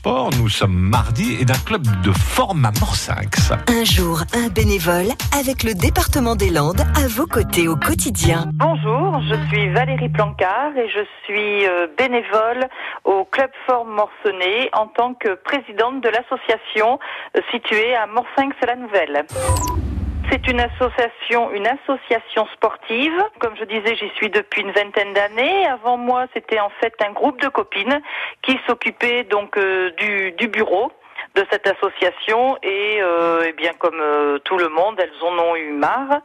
sport. Nous sommes mardi et d'un club de forme à Morsinx. Un jour, un bénévole avec le département des Landes à vos côtés au quotidien. Bonjour, je suis Valérie Plancard et je suis euh, bénévole au club Forme Morcenay en tant que présidente de l'association euh, située à Morsinx-la-Nouvelle. C'est une association, une association sportive. Comme je disais, j'y suis depuis une vingtaine d'années. Avant moi, c'était en fait un groupe de copines qui s'occupait donc euh, du, du bureau de cette association et, euh, eh bien comme euh, tout le monde, elles en ont eu marre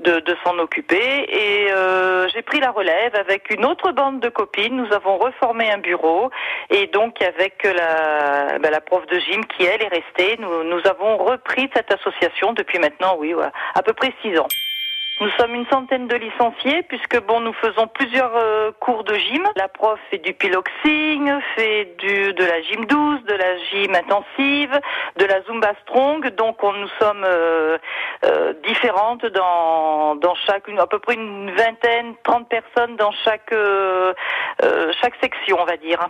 de, de s'en occuper et euh, j'ai pris la relève avec une autre bande de copines. Nous avons reformé un bureau et donc avec la, la prof de gym qui elle est restée, nous, avons repris cette association depuis maintenant, oui, à peu près six ans. Nous sommes une centaine de licenciés puisque bon, nous faisons plusieurs euh, cours de gym. La prof fait du piloxing, fait du de la gym douce, de la gym intensive, de la zumba strong. Donc on, nous sommes euh, euh, différentes dans dans chaque à peu près une vingtaine, trente personnes dans chaque euh, euh, chaque section, on va dire.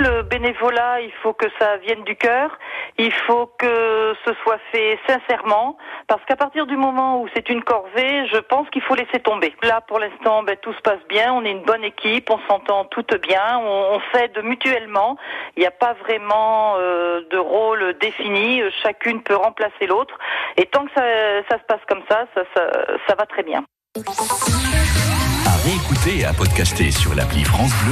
Le bénévolat, il faut que ça vienne du cœur, il faut que ce soit fait sincèrement, parce qu'à partir du moment où c'est une corvée, je pense qu'il faut laisser tomber. Là, pour l'instant, ben, tout se passe bien, on est une bonne équipe, on s'entend toutes bien, on, s'aide mutuellement, il n'y a pas vraiment euh, de rôle défini, chacune peut remplacer l'autre, et tant que ça, se passe comme ça, ça, ça, ça va très bien. À réécouter et à podcaster sur l'appli France Bleu